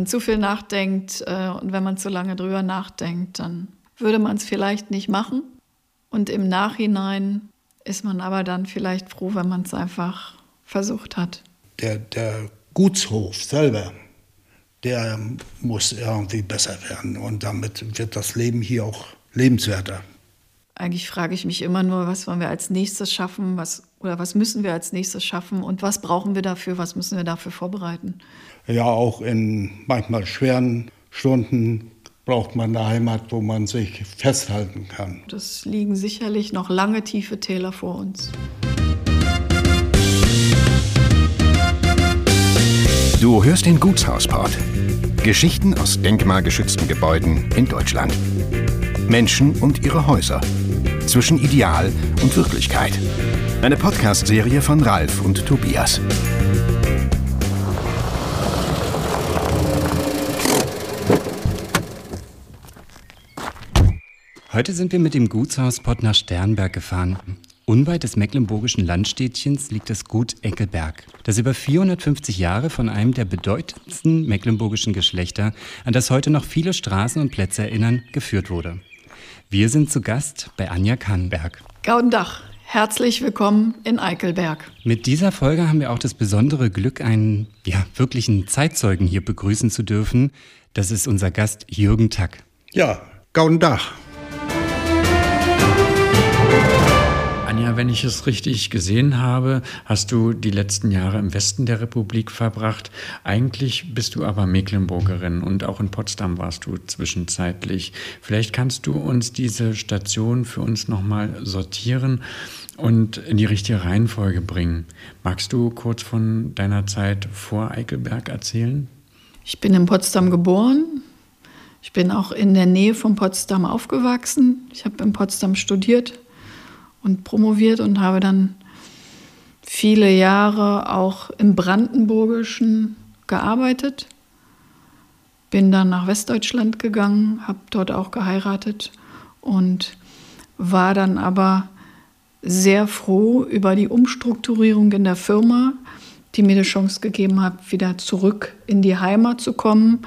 Man zu viel nachdenkt äh, und wenn man zu lange drüber nachdenkt, dann würde man es vielleicht nicht machen. Und im Nachhinein ist man aber dann vielleicht froh, wenn man es einfach versucht hat. Der, der Gutshof selber, der muss irgendwie besser werden und damit wird das Leben hier auch lebenswerter. Eigentlich frage ich mich immer nur, was wollen wir als nächstes schaffen, was oder was müssen wir als nächstes schaffen und was brauchen wir dafür, was müssen wir dafür vorbereiten? Ja, auch in manchmal schweren Stunden braucht man eine Heimat, wo man sich festhalten kann. Das liegen sicherlich noch lange tiefe Täler vor uns. Du hörst den Gutshausport. Geschichten aus denkmalgeschützten Gebäuden in Deutschland. Menschen und ihre Häuser. Zwischen Ideal und Wirklichkeit. Eine Podcast-Serie von Ralf und Tobias. Heute sind wir mit dem Gutshauspott nach Sternberg gefahren. Unweit des mecklenburgischen Landstädtchens liegt das Gut Eckelberg, das über 450 Jahre von einem der bedeutendsten mecklenburgischen Geschlechter, an das heute noch viele Straßen und Plätze erinnern, geführt wurde. Wir sind zu Gast bei Anja Kannenberg. Gaudendach, herzlich willkommen in Eickelberg. Mit dieser Folge haben wir auch das besondere Glück, einen ja, wirklichen Zeitzeugen hier begrüßen zu dürfen. Das ist unser Gast Jürgen Tack. Ja, Gaudendach. Anja, wenn ich es richtig gesehen habe, hast du die letzten Jahre im Westen der Republik verbracht. Eigentlich bist du aber Mecklenburgerin und auch in Potsdam warst du zwischenzeitlich. Vielleicht kannst du uns diese Station für uns nochmal sortieren und in die richtige Reihenfolge bringen. Magst du kurz von deiner Zeit vor Eickelberg erzählen? Ich bin in Potsdam geboren. Ich bin auch in der Nähe von Potsdam aufgewachsen. Ich habe in Potsdam studiert und promoviert und habe dann viele Jahre auch im Brandenburgischen gearbeitet. Bin dann nach Westdeutschland gegangen, habe dort auch geheiratet und war dann aber sehr froh über die Umstrukturierung in der Firma, die mir die Chance gegeben hat, wieder zurück in die Heimat zu kommen.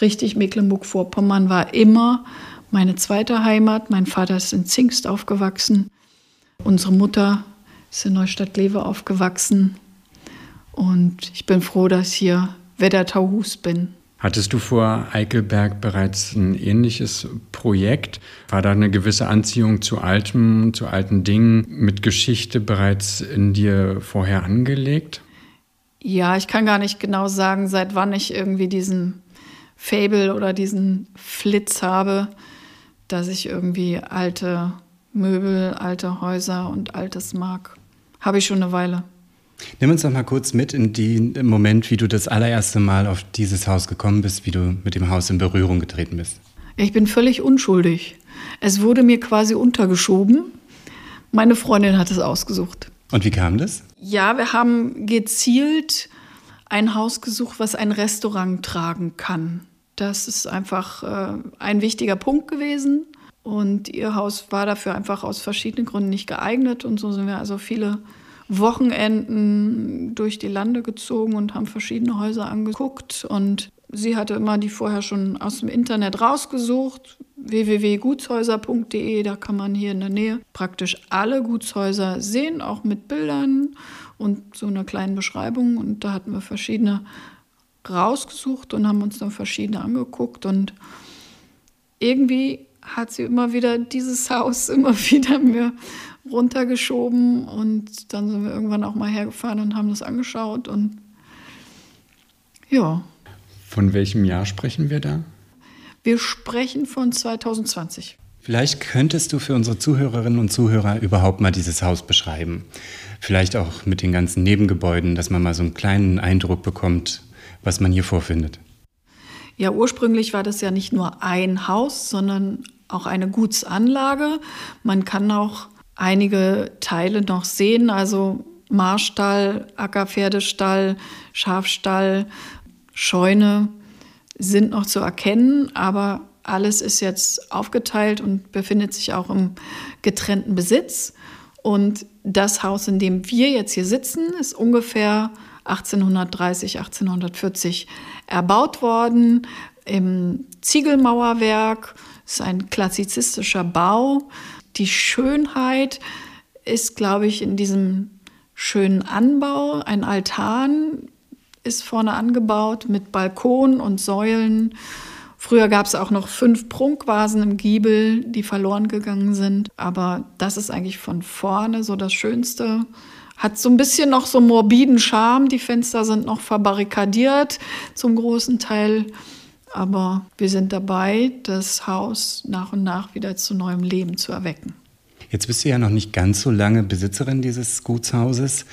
Richtig, Mecklenburg-Vorpommern war immer meine zweite Heimat. Mein Vater ist in Zingst aufgewachsen. Unsere Mutter ist in Neustadt-Lewe aufgewachsen und ich bin froh, dass ich hier Weddertauhus bin. Hattest du vor Eickelberg bereits ein ähnliches Projekt? War da eine gewisse Anziehung zu altem, zu alten Dingen mit Geschichte bereits in dir vorher angelegt? Ja, ich kann gar nicht genau sagen, seit wann ich irgendwie diesen Fable oder diesen Flitz habe, dass ich irgendwie alte Möbel, alte Häuser und altes Mark. Habe ich schon eine Weile. Nimm uns doch mal kurz mit in den Moment, wie du das allererste Mal auf dieses Haus gekommen bist, wie du mit dem Haus in Berührung getreten bist. Ich bin völlig unschuldig. Es wurde mir quasi untergeschoben. Meine Freundin hat es ausgesucht. Und wie kam das? Ja, wir haben gezielt ein Haus gesucht, was ein Restaurant tragen kann. Das ist einfach äh, ein wichtiger Punkt gewesen. Und ihr Haus war dafür einfach aus verschiedenen Gründen nicht geeignet. Und so sind wir also viele Wochenenden durch die Lande gezogen und haben verschiedene Häuser angeguckt. Und sie hatte immer die vorher schon aus dem Internet rausgesucht, www.gutshäuser.de. Da kann man hier in der Nähe praktisch alle Gutshäuser sehen, auch mit Bildern und so einer kleinen Beschreibung. Und da hatten wir verschiedene rausgesucht und haben uns dann verschiedene angeguckt. Und irgendwie hat sie immer wieder dieses Haus immer wieder mir runtergeschoben und dann sind wir irgendwann auch mal hergefahren und haben das angeschaut und ja. Von welchem Jahr sprechen wir da? Wir sprechen von 2020. Vielleicht könntest du für unsere Zuhörerinnen und Zuhörer überhaupt mal dieses Haus beschreiben. Vielleicht auch mit den ganzen Nebengebäuden, dass man mal so einen kleinen Eindruck bekommt, was man hier vorfindet. Ja, ursprünglich war das ja nicht nur ein Haus, sondern auch eine Gutsanlage. Man kann auch einige Teile noch sehen, also Marstall, Ackerpferdestall, Schafstall, Scheune sind noch zu erkennen, aber alles ist jetzt aufgeteilt und befindet sich auch im getrennten Besitz. Und das Haus, in dem wir jetzt hier sitzen, ist ungefähr 1830, 1840 erbaut worden im Ziegelmauerwerk. Es ist ein klassizistischer Bau. Die Schönheit ist, glaube ich, in diesem schönen Anbau. Ein Altan ist vorne angebaut mit Balkon und Säulen. Früher gab es auch noch fünf Prunkvasen im Giebel, die verloren gegangen sind. Aber das ist eigentlich von vorne so das Schönste. Hat so ein bisschen noch so morbiden Charme. Die Fenster sind noch verbarrikadiert zum großen Teil. Aber wir sind dabei, das Haus nach und nach wieder zu neuem Leben zu erwecken. Jetzt bist du ja noch nicht ganz so lange Besitzerin dieses Gutshauses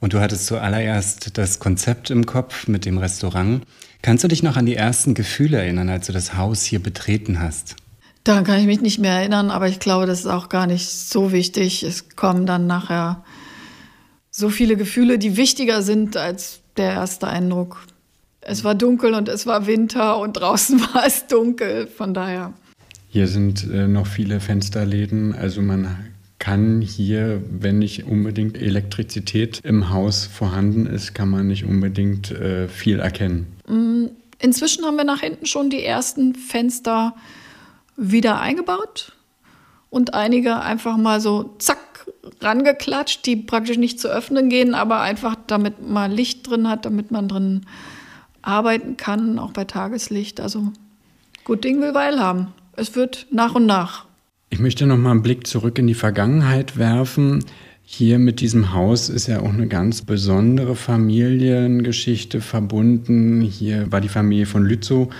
und du hattest zuallererst das Konzept im Kopf mit dem Restaurant. Kannst du dich noch an die ersten Gefühle erinnern, als du das Haus hier betreten hast? Daran kann ich mich nicht mehr erinnern, aber ich glaube, das ist auch gar nicht so wichtig. Es kommen dann nachher so viele Gefühle, die wichtiger sind als der erste Eindruck. Es war dunkel und es war Winter und draußen war es dunkel, von daher. Hier sind äh, noch viele Fensterläden, also man kann hier, wenn nicht unbedingt Elektrizität im Haus vorhanden ist, kann man nicht unbedingt äh, viel erkennen. Mm, inzwischen haben wir nach hinten schon die ersten Fenster wieder eingebaut und einige einfach mal so zack rangeklatscht, die praktisch nicht zu öffnen gehen, aber einfach damit man Licht drin hat, damit man drin arbeiten kann, auch bei Tageslicht. Also gut Ding will Weil haben es wird nach und nach. Ich möchte noch mal einen Blick zurück in die Vergangenheit werfen. Hier mit diesem Haus ist ja auch eine ganz besondere Familiengeschichte verbunden. Hier war die Familie von Lützow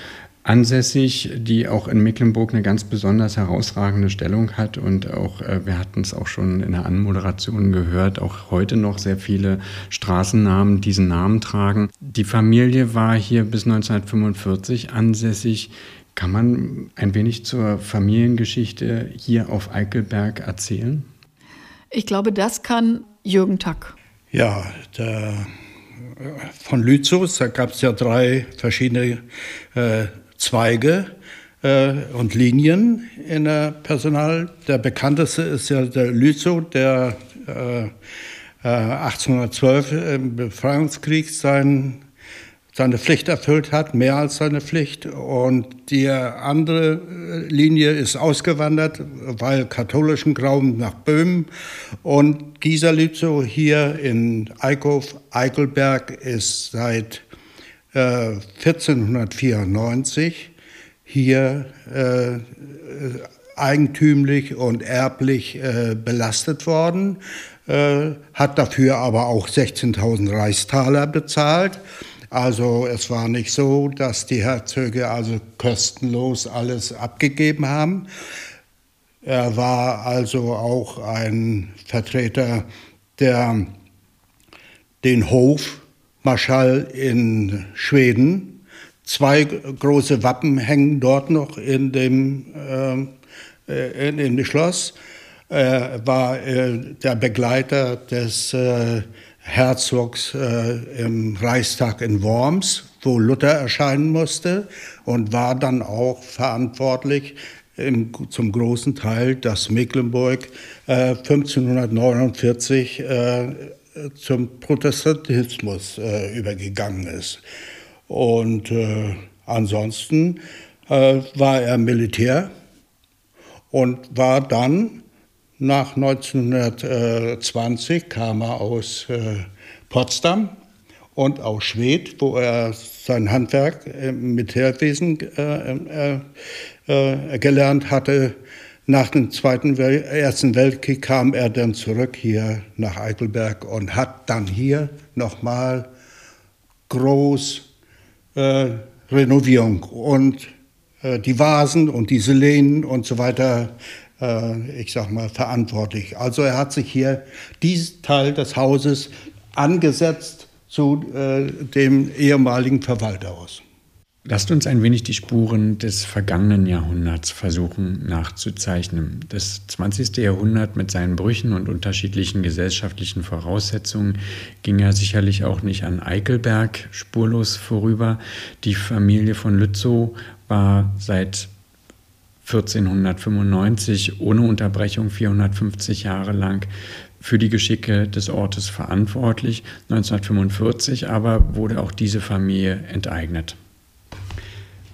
ansässig, die auch in Mecklenburg eine ganz besonders herausragende Stellung hat. Und auch, äh, wir hatten es auch schon in der Anmoderation gehört, auch heute noch sehr viele Straßennamen diesen Namen tragen. Die Familie war hier bis 1945 ansässig. Kann man ein wenig zur Familiengeschichte hier auf Eickelberg erzählen? Ich glaube, das kann Jürgen Tack. Ja, der, von Lützow, da gab es ja drei verschiedene äh, Zweige äh, und Linien in der Personal. Der bekannteste ist ja der Lützow, der äh, 1812 äh, im Befreiungskrieg sein seine Pflicht erfüllt hat, mehr als seine Pflicht. Und die andere äh, Linie ist ausgewandert, weil katholischen Glauben nach Böhmen. Und Gieserlützow hier in Eickhof, Eickelberg ist seit äh, 1494 hier äh, eigentümlich und erblich äh, belastet worden, äh, hat dafür aber auch 16.000 Reichstaler bezahlt. Also es war nicht so, dass die Herzöge also kostenlos alles abgegeben haben. Er war also auch ein Vertreter der den Hofmarschall in Schweden. Zwei große Wappen hängen dort noch in dem, äh, in, in dem Schloss. Er war äh, der Begleiter des äh, Herzogs äh, im Reichstag in Worms, wo Luther erscheinen musste und war dann auch verantwortlich im, zum großen Teil, dass Mecklenburg äh, 1549 äh, zum Protestantismus äh, übergegangen ist. Und äh, ansonsten äh, war er Militär und war dann nach 1920 kam er aus äh, Potsdam und aus Schwedt, wo er sein Handwerk im Militärwesen äh, äh, gelernt hatte. Nach dem Zweiten Wel Ersten Weltkrieg kam er dann zurück hier nach Eichelberg und hat dann hier nochmal groß äh, Renovierung und äh, die Vasen und diese Lehnen und so weiter äh, ich sag mal, verantwortlich. Also er hat sich hier diesen Teil des Hauses angesetzt zu äh, dem ehemaligen Verwalterhaus. Lasst uns ein wenig die Spuren des vergangenen Jahrhunderts versuchen nachzuzeichnen. Das 20. Jahrhundert mit seinen Brüchen und unterschiedlichen gesellschaftlichen Voraussetzungen ging ja sicherlich auch nicht an Eickelberg spurlos vorüber. Die Familie von Lützow war seit 1495 ohne Unterbrechung 450 Jahre lang für die Geschicke des Ortes verantwortlich. 1945 aber wurde auch diese Familie enteignet.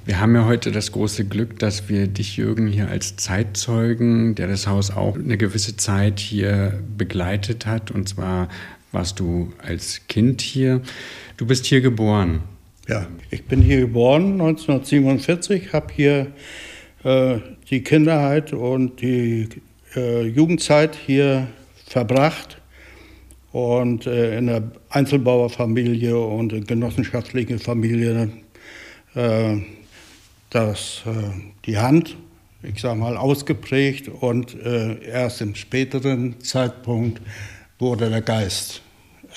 Wir haben ja heute das große Glück, dass wir dich, Jürgen, hier als Zeitzeugen, der das Haus auch eine gewisse Zeit hier begleitet hat. Und zwar warst du als Kind hier. Du bist hier geboren. Ja, ich bin hier geboren 1947, habe hier äh, die Kinderheit und die äh, Jugendzeit hier verbracht und äh, in einer Einzelbauerfamilie und genossenschaftlichen Familie äh, das, äh, die Hand, ich sage mal, ausgeprägt und äh, erst im späteren Zeitpunkt wurde der Geist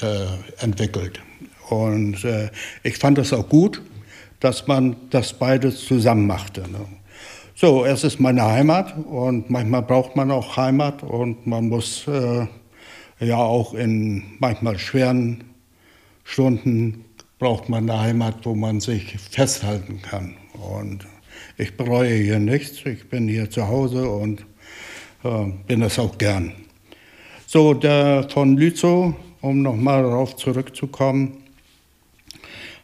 äh, entwickelt. Und äh, ich fand es auch gut, dass man das beides zusammen machte. Ne? So, es ist meine Heimat und manchmal braucht man auch Heimat und man muss äh, ja auch in manchmal schweren Stunden braucht man eine Heimat, wo man sich festhalten kann. Und ich bereue hier nichts. Ich bin hier zu Hause und äh, bin das auch gern. So, der von Lützow, um nochmal darauf zurückzukommen,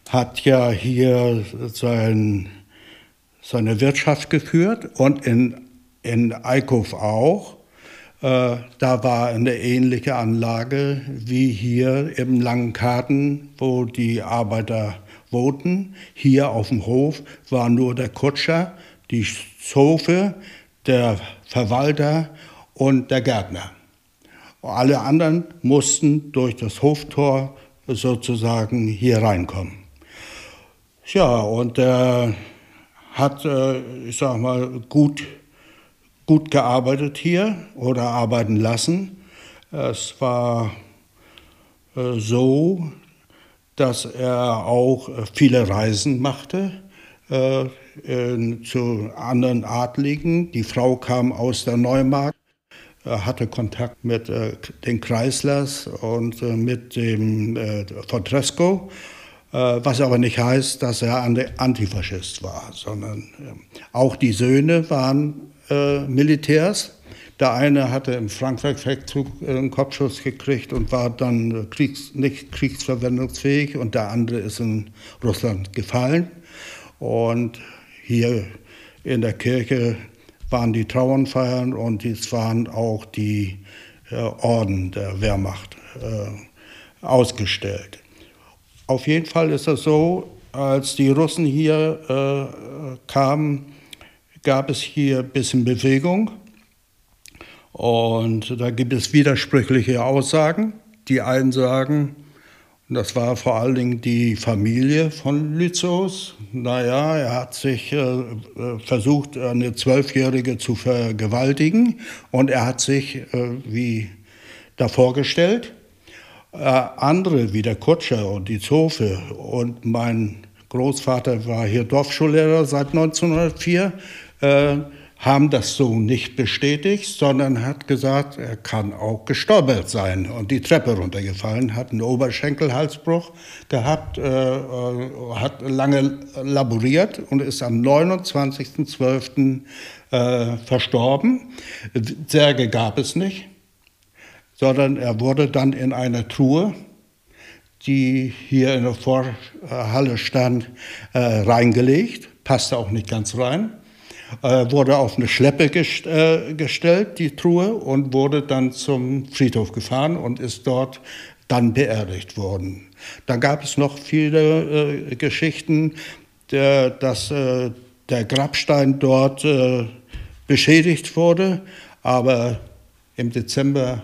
hat ja hier sein, seine Wirtschaft geführt und in, in Eickhof auch. Äh, da war eine ähnliche Anlage wie hier im Langenkarten, wo die Arbeiter wohnten. Hier auf dem Hof war nur der Kutscher, die Zofe, der Verwalter und der Gärtner. Alle anderen mussten durch das Hoftor sozusagen hier reinkommen. Ja, und er hat, äh, ich sag mal, gut, gut gearbeitet hier oder arbeiten lassen. Es war äh, so, dass er auch äh, viele Reisen machte äh, zu anderen Adligen. Die Frau kam aus der Neumarkt, hatte Kontakt mit äh, den Kreislers und äh, mit dem äh, Fortresco, äh, was aber nicht heißt, dass er Antifaschist war, sondern auch die Söhne waren Militärs der eine hatte im Frankreich-Feldzug einen Kopfschuss gekriegt und war dann kriegs-, nicht kriegsverwendungsfähig und der andere ist in Russland gefallen. Und hier in der Kirche waren die Trauernfeiern und es waren auch die äh, Orden der Wehrmacht äh, ausgestellt. Auf jeden Fall ist es so, als die Russen hier äh, kamen, gab es hier ein bisschen Bewegung. Und da gibt es widersprüchliche Aussagen. Die einen sagen, das war vor allen Dingen die Familie von Lützows. Naja, er hat sich äh, versucht, eine Zwölfjährige zu vergewaltigen und er hat sich äh, wie da vorgestellt. Äh, andere wie der Kutscher und die Zofe und mein Großvater war hier Dorfschullehrer seit 1904. Haben das so nicht bestätigt, sondern hat gesagt, er kann auch gestolpert sein und die Treppe runtergefallen, hat einen Oberschenkelhalsbruch gehabt, äh, äh hat lange laboriert und ist am 29.12. Äh, verstorben. Särge gab es nicht, sondern er wurde dann in einer Truhe, die hier in der Vorhalle stand, äh, reingelegt, passte auch nicht ganz rein äh, wurde auf eine Schleppe gest äh, gestellt, die Truhe, und wurde dann zum Friedhof gefahren und ist dort dann beerdigt worden. Dann gab es noch viele äh, Geschichten, der, dass äh, der Grabstein dort äh, beschädigt wurde, aber im Dezember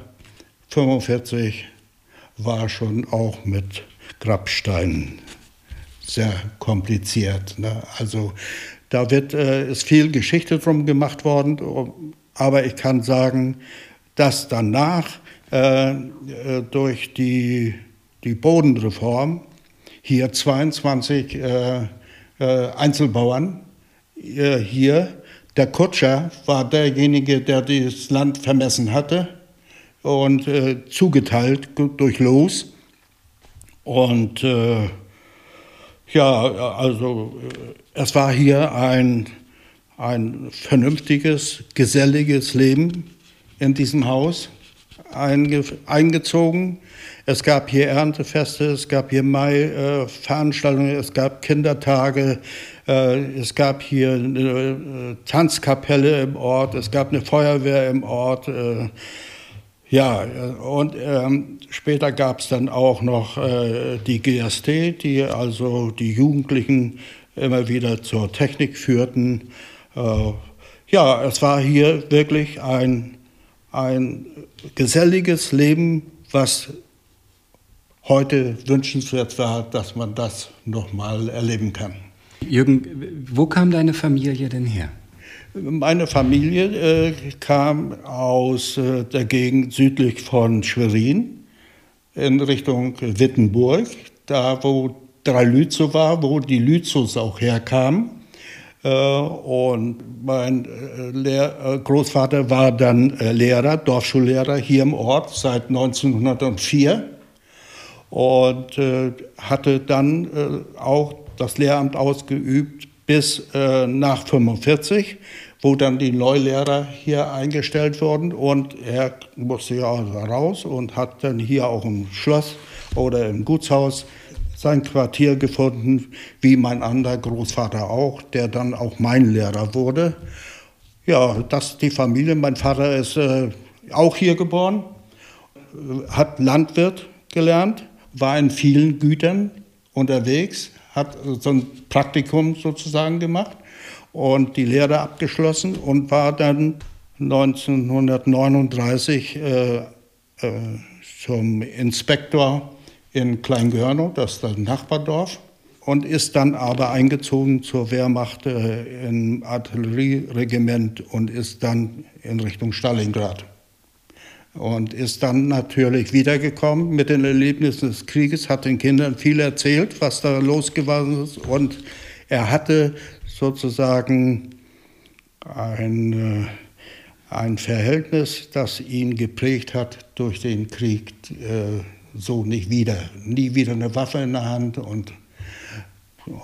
1945 war schon auch mit Grabsteinen sehr kompliziert. Ne? Also da wird, äh, ist viel Geschichte drum gemacht worden, Aber ich kann sagen, dass danach äh, äh durch die, die Bodenreform hier 22 äh, äh, Einzelbauern äh, hier, der Kutscher war derjenige, der das Land vermessen hatte und zugeteilt durch Los. Und ja, also es war hier ein ein vernünftiges, geselliges Leben in diesem Haus einge eingezogen. Es gab hier Erntefeste, es gab hier Mai-Veranstaltungen, äh, es gab Kindertage, äh, es gab hier eine äh, Tanzkapelle im Ort, es gab eine Feuerwehr im Ort. Äh, ja, und ähm, später gab es dann auch noch äh, die GST, die also die Jugendlichen immer wieder zur Technik führten. Äh, ja, es war hier wirklich ein, ein geselliges Leben, was heute wünschenswert war, dass man das nochmal erleben kann. Jürgen, wo kam deine Familie denn her? Meine Familie äh, kam aus äh, der Gegend südlich von Schwerin in Richtung Wittenburg, da wo Drei-Lützow war, wo die Lützows auch herkamen. Äh, und mein äh, Lehr äh, Großvater war dann Lehrer, Dorfschullehrer hier im Ort seit 1904 und hatte dann auch das Lehramt ausgeübt bis nach 45, wo dann die Neulehrer hier eingestellt wurden und er musste ja raus und hat dann hier auch im Schloss oder im Gutshaus sein Quartier gefunden, wie mein anderer Großvater auch, der dann auch mein Lehrer wurde. Ja, das die Familie. Mein Vater ist äh, auch hier geboren, hat Landwirt gelernt, war in vielen Gütern unterwegs, hat so ein Praktikum sozusagen gemacht und die Lehre abgeschlossen und war dann 1939 äh, äh, zum Inspektor in Kleingörnow, das ist das Nachbardorf, und ist dann aber eingezogen zur Wehrmacht äh, im Artillerieregiment und ist dann in Richtung Stalingrad. Und ist dann natürlich wiedergekommen mit den Erlebnissen des Krieges, hat den Kindern viel erzählt, was da losgeworden ist. Und er hatte sozusagen ein, äh, ein Verhältnis, das ihn geprägt hat durch den Krieg. Äh, so nicht wieder. Nie wieder eine Waffe in der Hand und,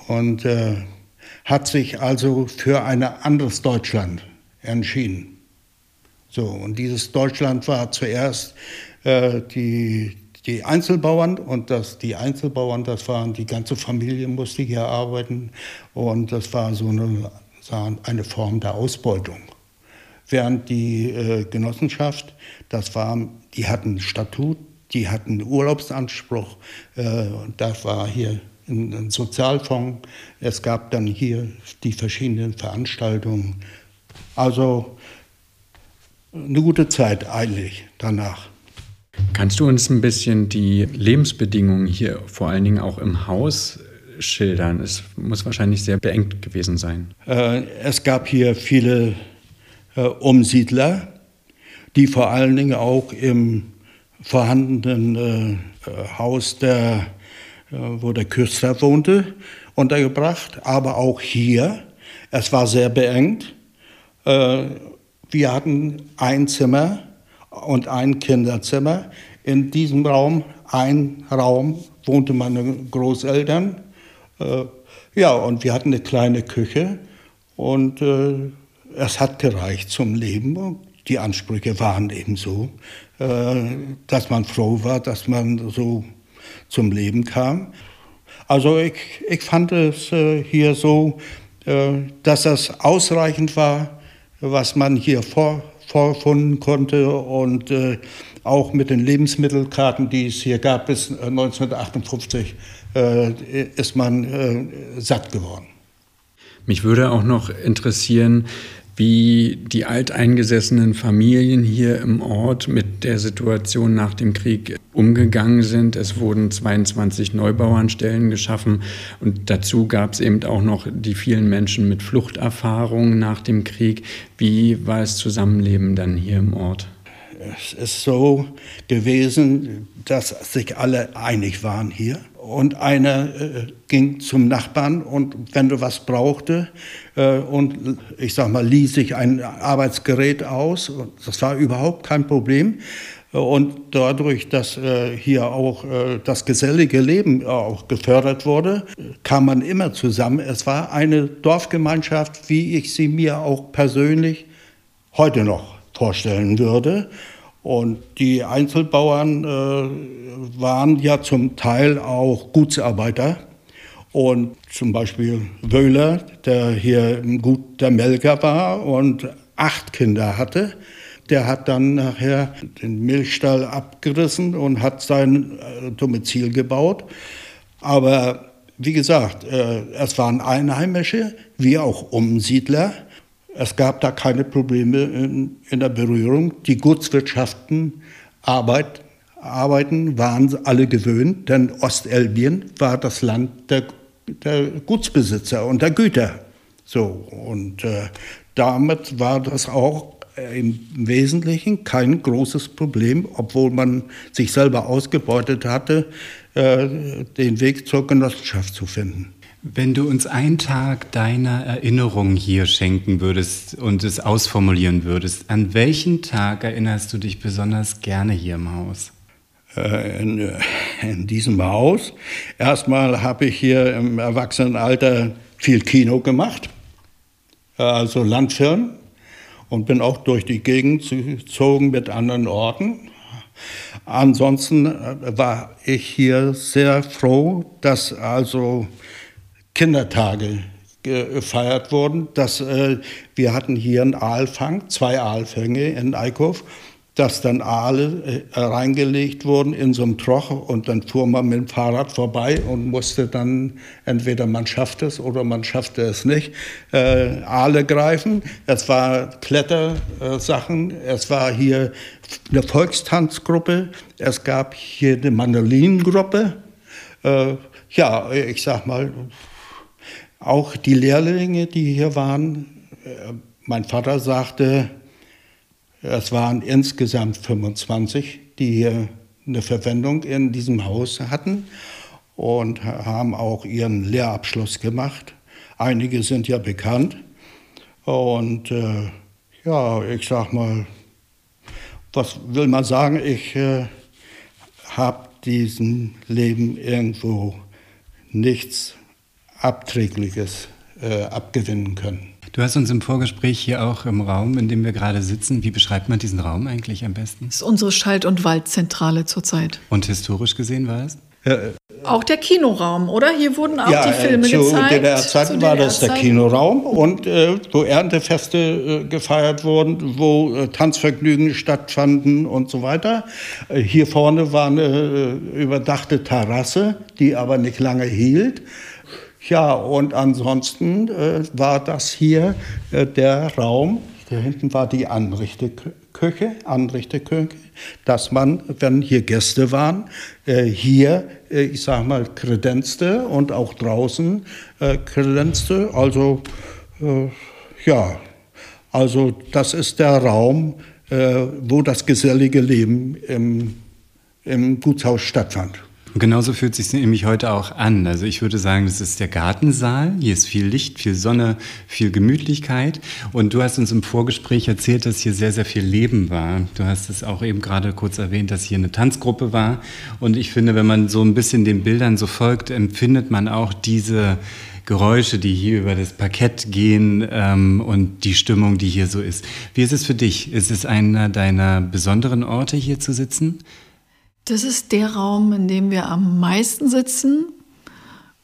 und äh, hat sich also für ein anderes Deutschland entschieden. So, und dieses Deutschland war zuerst äh, die, die Einzelbauern und das, die Einzelbauern, das waren, die ganze Familie musste hier arbeiten und das war so eine, eine Form der Ausbeutung. Während die äh, Genossenschaft, das war, die hatten Statut, die hatten Urlaubsanspruch. Äh, das war hier ein Sozialfonds. Es gab dann hier die verschiedenen Veranstaltungen. Also eine gute Zeit eigentlich danach. Kannst du uns ein bisschen die Lebensbedingungen hier, vor allen Dingen auch im Haus, schildern? Es muss wahrscheinlich sehr beengt gewesen sein. Äh, es gab hier viele äh, Umsiedler, die vor allen Dingen auch im vorhandenen äh, Haus, der, äh, wo der Küster wohnte, untergebracht, aber auch hier. Es war sehr beengt. Äh, wir hatten ein Zimmer und ein Kinderzimmer. In diesem Raum, ein Raum, wohnte meine Großeltern. Äh, ja, und wir hatten eine kleine Küche und äh, es hat gereicht zum Leben. Die Ansprüche waren eben so. Äh, dass man froh war, dass man so zum Leben kam. Also ich, ich fand es äh, hier so, äh, dass das ausreichend war, was man hier vor, vorfinden konnte und auch mit den Lebensmittelkarten, die es hier gab bis 1958, ist man satt geworden. Mich würde auch noch interessieren, wie die alteingesessenen Familien hier im Ort mit der Situation nach dem Krieg umgegangen sind. Es wurden 22 Neubauernstellen geschaffen und dazu gab es eben auch noch die vielen Menschen mit Fluchterfahrungen nach dem Krieg. Wie war das Zusammenleben dann hier im Ort? Es ist so gewesen, dass sich alle einig waren hier. Und einer äh, ging zum Nachbarn und wenn du was brauchte äh, und ich sag mal, ließ sich ein Arbeitsgerät aus, das war überhaupt kein Problem. Und dadurch, dass äh, hier auch äh, das gesellige Leben auch gefördert wurde, kam man immer zusammen. Es war eine Dorfgemeinschaft, wie ich sie mir auch persönlich heute noch vorstellen würde. Und die Einzelbauern äh, waren ja zum Teil auch Gutsarbeiter. Und zum Beispiel Wöhler, der hier im Gut der Melker war und acht Kinder hatte, der hat dann nachher den Milchstall abgerissen und hat sein äh, Domizil gebaut. Aber wie gesagt, äh, es waren Einheimische wie auch Umsiedler. Es gab da keine Probleme in, in der Berührung. Die Gutswirtschaften Arbeit, arbeiten waren alle gewöhnt, denn Ostelbien war das Land der, der Gutsbesitzer und der Güter. So, und äh, damit war das auch im Wesentlichen kein großes Problem, obwohl man sich selber ausgebeutet hatte, äh, den Weg zur Genossenschaft zu finden. Wenn du uns einen Tag deiner Erinnerung hier schenken würdest und es ausformulieren würdest, an welchen Tag erinnerst du dich besonders gerne hier im Haus? Äh, in, äh, in diesem Haus. Erstmal habe ich hier im Erwachsenenalter viel Kino gemacht, also Landfilm, und bin auch durch die Gegend gezogen mit anderen Orten. Ansonsten äh, war ich hier sehr froh, dass also Kindertage gefeiert wurden. Dass, äh, wir hatten hier einen Aalfang, zwei Aalfänge in Eickhof, dass dann Aale äh, reingelegt wurden in so einem Troch und dann fuhr man mit dem Fahrrad vorbei und musste dann entweder man schafft es oder man schaffte es nicht, äh, Aale greifen. Es war Klettersachen, es war hier eine Volkstanzgruppe, es gab hier eine Mandolinengruppe. Äh, ja, ich sag mal, auch die Lehrlinge, die hier waren, äh, mein Vater sagte, es waren insgesamt 25, die hier eine Verwendung in diesem Haus hatten und haben auch ihren Lehrabschluss gemacht. Einige sind ja bekannt. Und äh, ja, ich sag mal, was will man sagen? Ich äh, habe diesem Leben irgendwo nichts Abträgliches äh, abgewinnen können. Du hast uns im Vorgespräch hier auch im Raum, in dem wir gerade sitzen, wie beschreibt man diesen Raum eigentlich am besten? Das ist unsere Schalt- und Waldzentrale zurzeit. Und historisch gesehen war es? Äh, auch der Kinoraum, oder? Hier wurden auch ja, die Filme zu gezeigt. DDR-Zeiten war das der Kinoraum und äh, wo Erntefeste äh, gefeiert wurden, wo äh, Tanzvergnügen stattfanden und so weiter. Äh, hier vorne war eine äh, überdachte Terrasse, die aber nicht lange hielt. Ja, und ansonsten äh, war das hier äh, der Raum. Da hinten war die Anrichteküche, Anrichteküche, dass man, wenn hier Gäste waren, äh, hier, äh, ich sag mal, kredenzte und auch draußen äh, kredenzte. Also, äh, ja, also das ist der Raum, wo das gesellige Leben im, im Gutshaus stattfand. Genauso fühlt sich nämlich heute auch an. Also ich würde sagen, das ist der Gartensaal. Hier ist viel Licht, viel Sonne, viel Gemütlichkeit. Und du hast uns im Vorgespräch erzählt, dass hier sehr, sehr viel Leben war. Du hast es auch eben gerade kurz erwähnt, dass hier eine Tanzgruppe war. Und ich finde, wenn man so ein bisschen den Bildern so folgt, empfindet man auch diese Geräusche, die hier über das Parkett gehen ähm, und die Stimmung, die hier so ist. Wie ist es für dich? Ist es einer deiner besonderen Orte, hier zu sitzen? Das ist der Raum, in dem wir am meisten sitzen.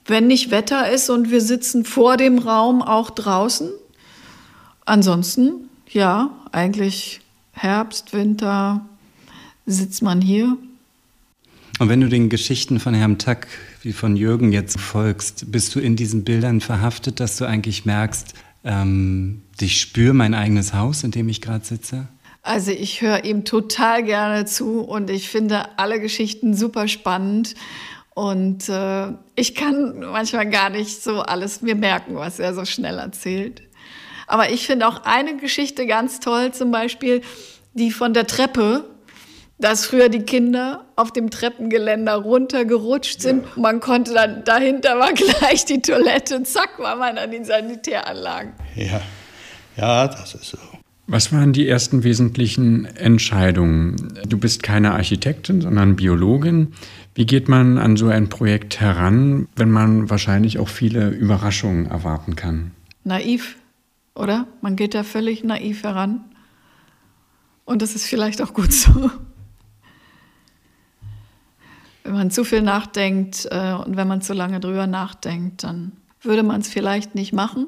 Wenn nicht Wetter ist und wir sitzen vor dem Raum auch draußen. Ansonsten, ja, eigentlich Herbst, Winter sitzt man hier. Und wenn du den Geschichten von Herrn Tack wie von Jürgen jetzt folgst, bist du in diesen Bildern verhaftet, dass du eigentlich merkst, ähm, ich spüre mein eigenes Haus, in dem ich gerade sitze? Also ich höre ihm total gerne zu und ich finde alle Geschichten super spannend. Und äh, ich kann manchmal gar nicht so alles mir merken, was er so schnell erzählt. Aber ich finde auch eine Geschichte ganz toll, zum Beispiel die von der Treppe, dass früher die Kinder auf dem Treppengeländer runtergerutscht sind. Ja. Man konnte dann, dahinter war gleich die Toilette, zack, war man an den Sanitäranlagen. Ja, ja, das ist so. Was waren die ersten wesentlichen Entscheidungen? Du bist keine Architektin, sondern Biologin. Wie geht man an so ein Projekt heran, wenn man wahrscheinlich auch viele Überraschungen erwarten kann? Naiv, oder? Man geht da völlig naiv heran. Und das ist vielleicht auch gut so. Wenn man zu viel nachdenkt äh, und wenn man zu lange drüber nachdenkt, dann würde man es vielleicht nicht machen.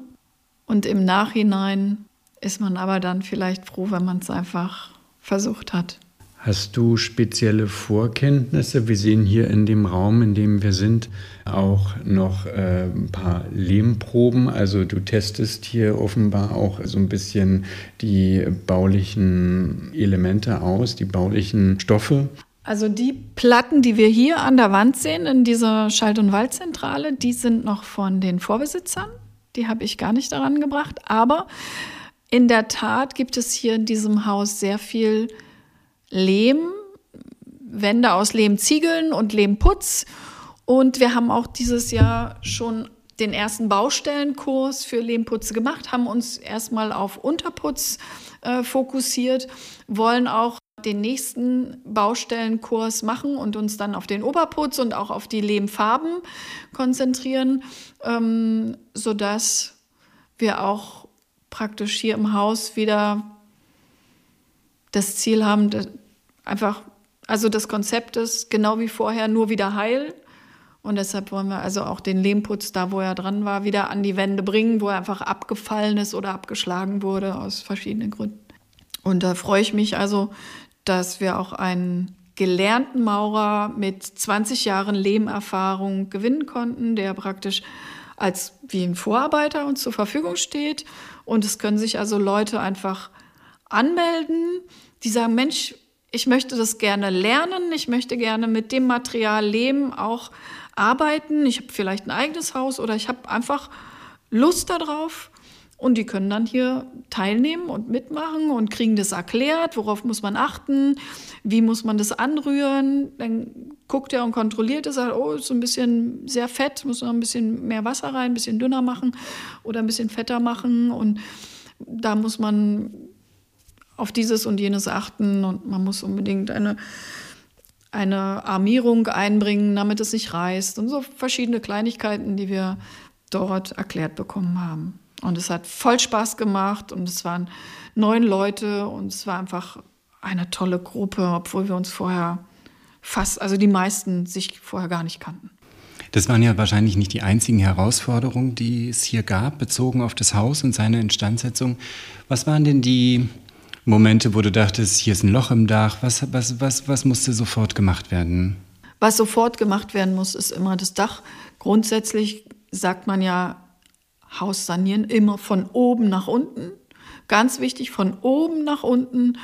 Und im Nachhinein ist man aber dann vielleicht froh, wenn man es einfach versucht hat. Hast du spezielle Vorkenntnisse? Wir sehen hier in dem Raum, in dem wir sind, auch noch äh, ein paar Lehmproben. Also du testest hier offenbar auch so ein bisschen die baulichen Elemente aus, die baulichen Stoffe. Also die Platten, die wir hier an der Wand sehen in dieser Schalt- und Waldzentrale, die sind noch von den Vorbesitzern. Die habe ich gar nicht daran gebracht. Aber in der Tat gibt es hier in diesem Haus sehr viel Lehm, Wände aus Lehmziegeln und Lehmputz. Und wir haben auch dieses Jahr schon den ersten Baustellenkurs für Lehmputze gemacht, haben uns erstmal auf Unterputz äh, fokussiert, wollen auch den nächsten Baustellenkurs machen und uns dann auf den Oberputz und auch auf die Lehmfarben konzentrieren, ähm, sodass wir auch praktisch hier im Haus wieder das Ziel haben, einfach, also das Konzept ist genau wie vorher nur wieder heil. Und deshalb wollen wir also auch den Lehmputz da, wo er dran war, wieder an die Wände bringen, wo er einfach abgefallen ist oder abgeschlagen wurde aus verschiedenen Gründen. Und da freue ich mich also, dass wir auch einen gelernten Maurer mit 20 Jahren Lehmerfahrung gewinnen konnten, der praktisch als wie ein Vorarbeiter uns zur Verfügung steht. Und es können sich also Leute einfach anmelden, die sagen, Mensch, ich möchte das gerne lernen, ich möchte gerne mit dem Material Lehm auch arbeiten, ich habe vielleicht ein eigenes Haus oder ich habe einfach Lust darauf und die können dann hier teilnehmen und mitmachen und kriegen das erklärt, worauf muss man achten, wie muss man das anrühren. Dann guckt er und kontrolliert es, sagt, oh, ist so ein bisschen sehr fett, muss noch ein bisschen mehr Wasser rein, ein bisschen dünner machen oder ein bisschen fetter machen. Und da muss man auf dieses und jenes achten und man muss unbedingt eine, eine Armierung einbringen, damit es nicht reißt. Und so verschiedene Kleinigkeiten, die wir dort erklärt bekommen haben. Und es hat voll Spaß gemacht und es waren neun Leute und es war einfach eine tolle Gruppe, obwohl wir uns vorher fast, also die meisten sich vorher gar nicht kannten. Das waren ja wahrscheinlich nicht die einzigen Herausforderungen, die es hier gab, bezogen auf das Haus und seine Instandsetzung. Was waren denn die Momente, wo du dachtest, hier ist ein Loch im Dach? Was, was, was, was musste sofort gemacht werden? Was sofort gemacht werden muss, ist immer das Dach. Grundsätzlich sagt man ja, Haus sanieren immer von oben nach unten. Ganz wichtig, von oben nach unten.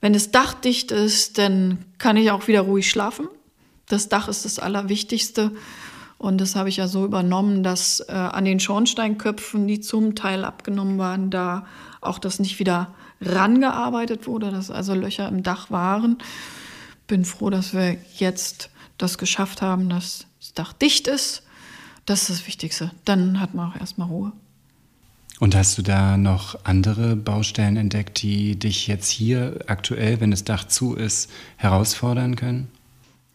Wenn das Dach dicht ist, dann kann ich auch wieder ruhig schlafen. Das Dach ist das Allerwichtigste. Und das habe ich ja so übernommen, dass äh, an den Schornsteinköpfen, die zum Teil abgenommen waren, da auch das nicht wieder rangearbeitet wurde, dass also Löcher im Dach waren. Bin froh, dass wir jetzt das geschafft haben, dass das Dach dicht ist das ist das Wichtigste. Dann hat man auch erstmal Ruhe. Und hast du da noch andere Baustellen entdeckt, die dich jetzt hier aktuell, wenn das Dach zu ist, herausfordern können?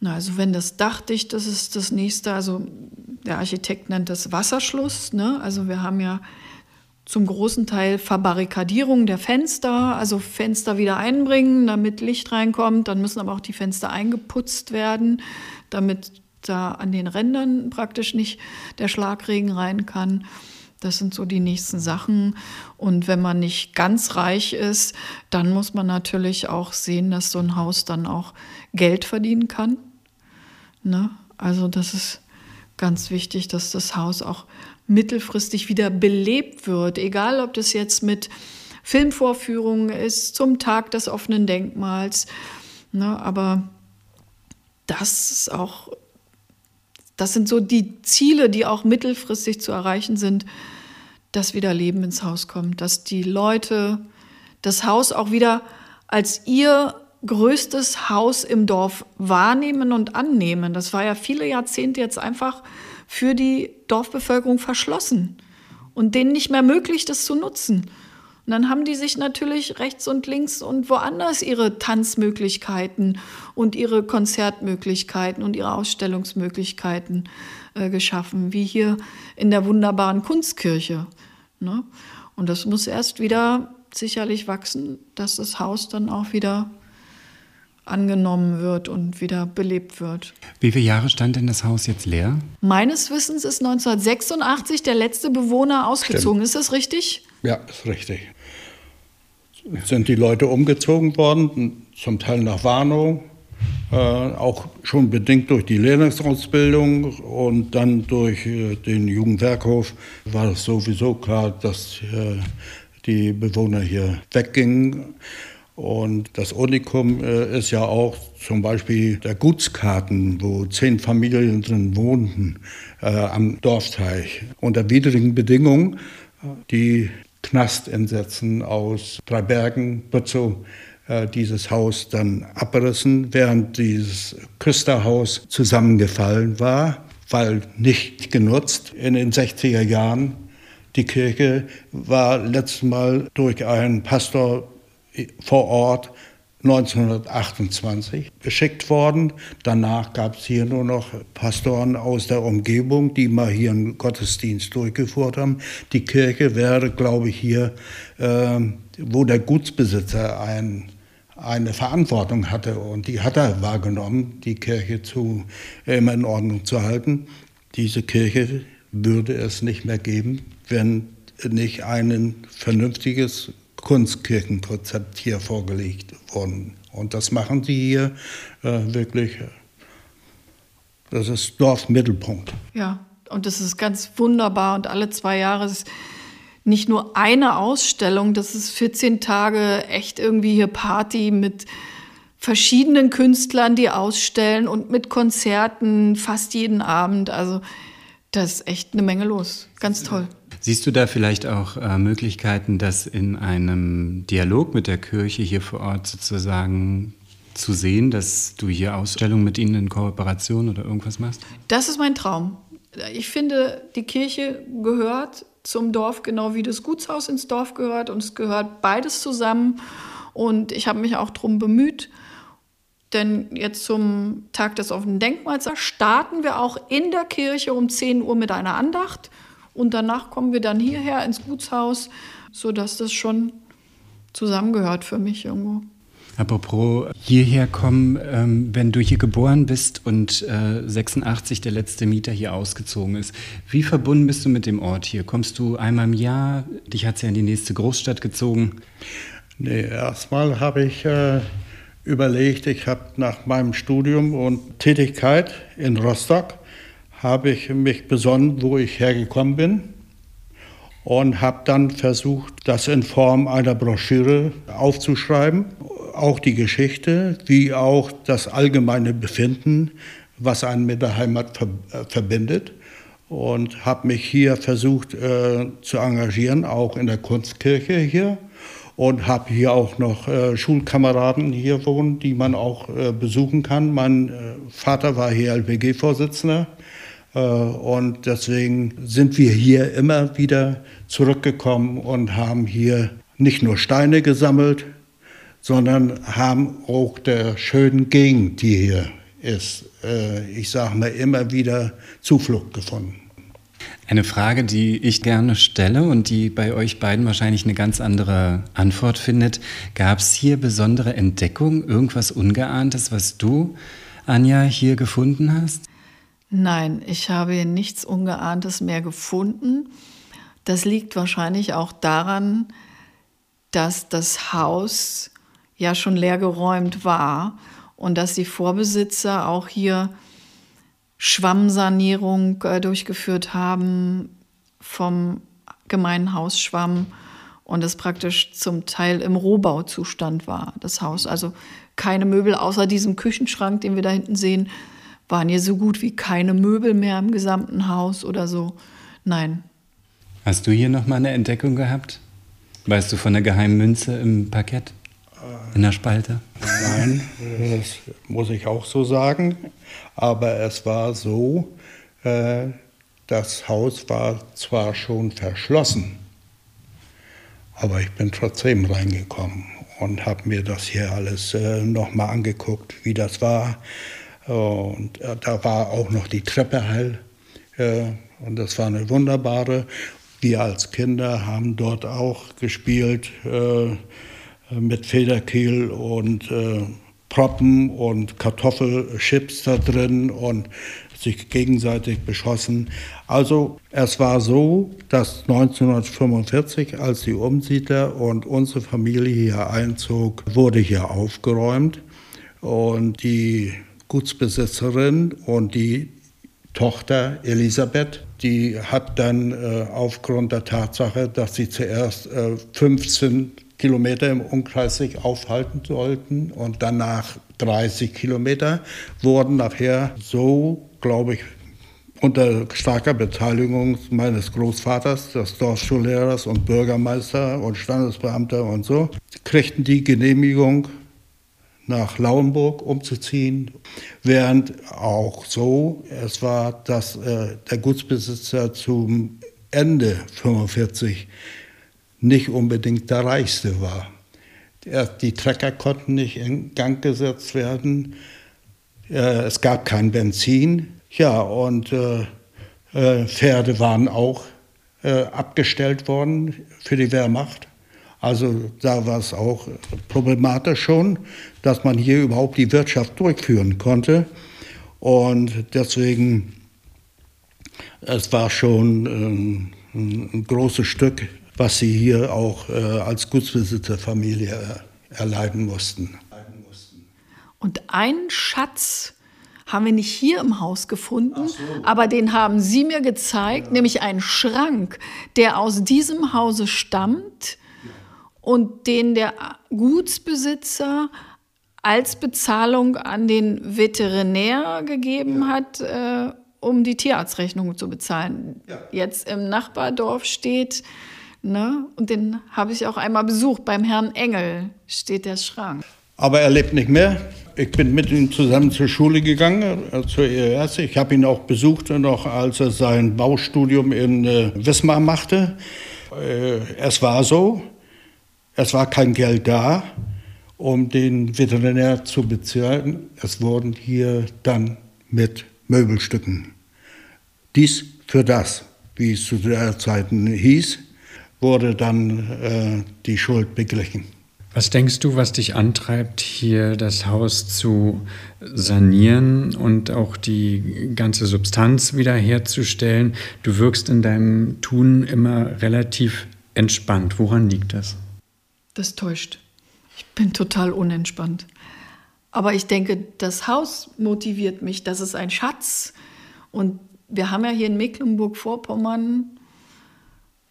Na, also wenn das Dach dicht ist, ist das nächste, also der Architekt nennt das Wasserschluss. Ne? Also wir haben ja zum großen Teil Verbarrikadierung der Fenster, also Fenster wieder einbringen, damit Licht reinkommt. Dann müssen aber auch die Fenster eingeputzt werden, damit da an den Rändern praktisch nicht der Schlagregen rein kann. Das sind so die nächsten Sachen. Und wenn man nicht ganz reich ist, dann muss man natürlich auch sehen, dass so ein Haus dann auch Geld verdienen kann. Ne? Also das ist ganz wichtig, dass das Haus auch mittelfristig wieder belebt wird, egal ob das jetzt mit Filmvorführungen ist, zum Tag des offenen Denkmals. Ne, aber das ist auch, das sind so die Ziele, die auch mittelfristig zu erreichen sind, dass wieder Leben ins Haus kommt, dass die Leute das Haus auch wieder als ihr größtes Haus im Dorf wahrnehmen und annehmen. Das war ja viele Jahrzehnte jetzt einfach für die Dorfbevölkerung verschlossen und denen nicht mehr möglich, das zu nutzen. Und dann haben die sich natürlich rechts und links und woanders ihre Tanzmöglichkeiten und ihre Konzertmöglichkeiten und ihre Ausstellungsmöglichkeiten äh, geschaffen, wie hier in der wunderbaren Kunstkirche. Ne? Und das muss erst wieder sicherlich wachsen, dass das Haus dann auch wieder angenommen wird und wieder belebt wird. Wie viele Jahre stand denn das Haus jetzt leer? Meines Wissens ist 1986 der letzte Bewohner ausgezogen. Stimmt. Ist das richtig? Ja, ist richtig. Sind die Leute umgezogen worden, zum Teil nach Warnow, äh, auch schon bedingt durch die Lehrlingsausbildung und dann durch äh, den Jugendwerkhof war es sowieso klar, dass äh, die Bewohner hier weggingen. Und das Unikum äh, ist ja auch zum Beispiel der Gutskarten, wo zehn Familien drin wohnten äh, am Dorfteich. Unter widrigen Bedingungen, die Knastinsätzen aus drei Bergen, Butzow, äh, dieses Haus dann abgerissen, während dieses Küsterhaus zusammengefallen war, weil nicht genutzt in den 60er Jahren. Die Kirche war letztes Mal durch einen Pastor vor Ort 1928 geschickt worden. Danach gab es hier nur noch Pastoren aus der Umgebung, die mal hier einen Gottesdienst durchgeführt haben. Die Kirche wäre, glaube ich, hier, äh, wo der Gutsbesitzer ein, eine Verantwortung hatte und die hat er wahrgenommen, die Kirche zu, immer in Ordnung zu halten. Diese Kirche würde es nicht mehr geben, wenn nicht ein vernünftiges Kunstkirchenkonzept hier vorgelegt worden. Und das machen sie hier äh, wirklich. Das ist Dorfmittelpunkt. Ja, und das ist ganz wunderbar. Und alle zwei Jahre ist nicht nur eine Ausstellung, das ist 14 Tage echt irgendwie hier Party mit verschiedenen Künstlern, die ausstellen und mit Konzerten fast jeden Abend. Also das ist echt eine Menge los. Ganz toll. Siehst du da vielleicht auch äh, Möglichkeiten, das in einem Dialog mit der Kirche hier vor Ort sozusagen zu sehen, dass du hier Ausstellungen mit ihnen in Kooperation oder irgendwas machst? Das ist mein Traum. Ich finde, die Kirche gehört zum Dorf, genau wie das Gutshaus ins Dorf gehört. Und es gehört beides zusammen. Und ich habe mich auch darum bemüht. Denn jetzt zum Tag des offenen Denkmals starten wir auch in der Kirche um 10 Uhr mit einer Andacht. Und danach kommen wir dann hierher ins Gutshaus, sodass das schon zusammengehört für mich irgendwo. Apropos hierher kommen, ähm, wenn du hier geboren bist und äh, 86 der letzte Mieter hier ausgezogen ist, wie verbunden bist du mit dem Ort hier? Kommst du einmal im Jahr? Dich hat es ja in die nächste Großstadt gezogen. Nee, erstmal habe ich äh, überlegt, ich habe nach meinem Studium und Tätigkeit in Rostock habe ich mich besonnen, wo ich hergekommen bin und habe dann versucht, das in Form einer Broschüre aufzuschreiben, auch die Geschichte, wie auch das allgemeine Befinden, was einen mit der Heimat äh, verbindet. Und habe mich hier versucht äh, zu engagieren, auch in der Kunstkirche hier. Und habe hier auch noch äh, Schulkameraden hier wohnen, die man auch äh, besuchen kann. Mein äh, Vater war hier LPG-Vorsitzender und deswegen sind wir hier immer wieder zurückgekommen und haben hier nicht nur Steine gesammelt, sondern haben auch der schönen Gegend, die hier ist, äh, ich sage mal, immer wieder Zuflucht gefunden. Eine Frage, die ich gerne stelle und die bei euch beiden wahrscheinlich eine ganz andere Antwort findet. Gab es hier besondere Entdeckungen, irgendwas Ungeahntes, was du, Anja, hier gefunden hast? Nein, ich habe nichts Ungeahntes mehr gefunden. Das liegt wahrscheinlich auch daran, dass das Haus ja schon leer geräumt war und dass die Vorbesitzer auch hier Schwammsanierung äh, durchgeführt haben vom gemeinen Hausschwamm und es praktisch zum Teil im Rohbauzustand war, das Haus. Also keine Möbel außer diesem Küchenschrank, den wir da hinten sehen, waren hier so gut wie keine Möbel mehr im gesamten Haus oder so. Nein. Hast du hier noch mal eine Entdeckung gehabt? Weißt du von der geheimen Münze im Parkett? In der Spalte? Nein, das muss ich auch so sagen. Aber es war so, äh, das Haus war zwar schon verschlossen, aber ich bin trotzdem reingekommen und habe mir das hier alles äh, nochmal angeguckt, wie das war. Und äh, da war auch noch die Treppe heil. Äh, und das war eine wunderbare. Wir als Kinder haben dort auch gespielt äh, mit Federkiel und Proppen und Kartoffelchips da drin und sich gegenseitig beschossen. Also es war so, dass 1945, als die Umsiedler und unsere Familie hier einzog, wurde hier aufgeräumt und die Gutsbesitzerin und die Tochter Elisabeth, die hat dann äh, aufgrund der Tatsache, dass sie zuerst äh, 15 Kilometer im Umkreis sich aufhalten sollten und danach 30 Kilometer, wurden nachher so, glaube ich, unter starker Beteiligung meines Großvaters, des Dorfschullehrers und Bürgermeister und Standesbeamter und so, kriegten die Genehmigung, nach Lauenburg umzuziehen, während auch so es war, dass äh, der Gutsbesitzer zum Ende 45 nicht unbedingt der Reichste war. Die Trecker konnten nicht in Gang gesetzt werden. Äh, es gab kein Benzin. Ja, und äh, äh, Pferde waren auch abgestellt worden für die Wehrmacht. Also da war es auch problematisch schon, dass man hier überhaupt die Wirtschaft durchführen konnte. Und deswegen, es war schon ähm, ein großes Stück, was sie hier auch äh, als Gutsbesitzerfamilie äh, erleiden mussten. Und einen Schatz haben wir nicht hier im Haus gefunden, so. aber den haben Sie mir gezeigt, ja. nämlich einen Schrank, der aus diesem Hause stammt und den der Gutsbesitzer als Bezahlung an den Veterinär gegeben ja. hat, äh, um die Tierarztrechnung zu bezahlen. Ja. Jetzt im Nachbardorf steht, ne, und den habe ich auch einmal besucht, beim Herrn Engel steht der Schrank. Aber er lebt nicht mehr. Ich bin mit ihm zusammen zur Schule gegangen, äh, zur ERS. Ich habe ihn auch besucht, noch als er sein Baustudium in äh, Wismar machte. Äh, es war so, es war kein Geld da, um den Veterinär zu bezahlen. Es wurden hier dann mit Möbelstücken. Dies für das, wie es zu der Zeit hieß, wurde dann äh, die Schuld beglichen. Was denkst du, was dich antreibt, hier das Haus zu sanieren und auch die ganze Substanz wiederherzustellen? Du wirkst in deinem Tun immer relativ entspannt. Woran liegt das? Das täuscht. Ich bin total unentspannt. Aber ich denke, das Haus motiviert mich. Das ist ein Schatz. Und wir haben ja hier in Mecklenburg-Vorpommern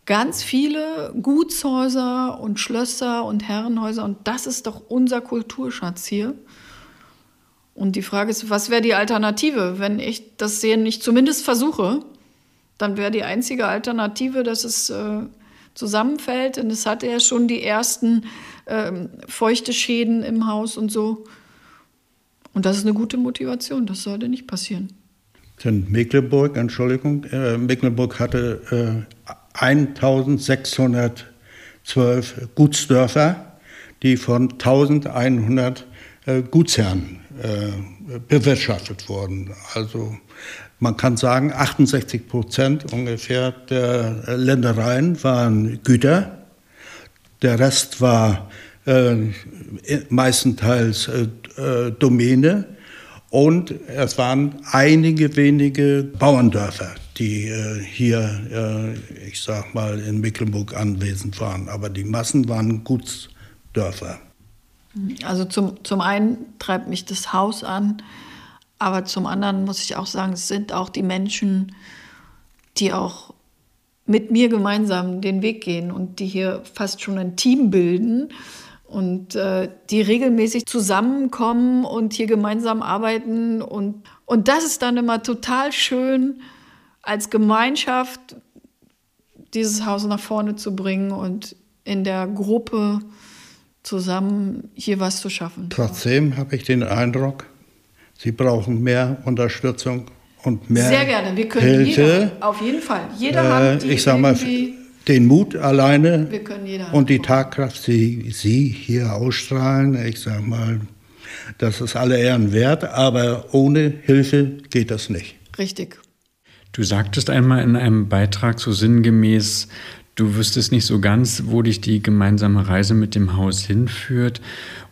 ganz viele Gutshäuser und Schlösser und Herrenhäuser. Und das ist doch unser Kulturschatz hier. Und die Frage ist, was wäre die Alternative? Wenn ich das Sehen nicht zumindest versuche, dann wäre die einzige Alternative, dass es äh, zusammenfällt. Und es hatte ja schon die ersten ähm, feuchte Schäden im Haus und so. Und das ist eine gute Motivation. Das sollte nicht passieren. In Mecklenburg, Entschuldigung, äh, Mecklenburg hatte äh, 1612 Gutsdörfer, die von 1100 äh, Gutsherren äh, bewirtschaftet wurden. Also man kann sagen, 68 Prozent ungefähr der Ländereien waren Güter. Der Rest war äh, meistenteils äh, äh, Domäne. Und es waren einige wenige Bauerndörfer, die äh, hier, äh, ich sag mal, in Mecklenburg anwesend waren. Aber die Massen waren Gutsdörfer. Also zum, zum einen treibt mich das Haus an, Aber zum anderen muss ich auch sagen, es sind auch die Menschen, die auch mit mir gemeinsam den Weg gehen und die hier fast schon ein Team bilden und äh, die regelmäßig zusammenkommen und hier gemeinsam arbeiten. Und, und das ist dann immer total schön, als Gemeinschaft dieses Haus nach vorne zu bringen und in der Gruppe zusammen hier was zu schaffen. Trotzdem habe ich den Eindruck, Sie brauchen mehr Unterstützung und mehr Sehr gerne, wir können Hilfe. jeder, auf jeden Fall. Jeder Äh, hat die ich sag mal, den Mut alleine Wir können jeder und die haben. Tatkraft, die Sie hier ausstrahlen, ich sag mal, das ist alle Ehren wert, aber ohne Hilfe geht das nicht. Richtig. Du sagtest einmal in einem Beitrag so sinngemäß, du wüsstest nicht so ganz, wo dich die gemeinsame Reise mit dem Haus hinführt.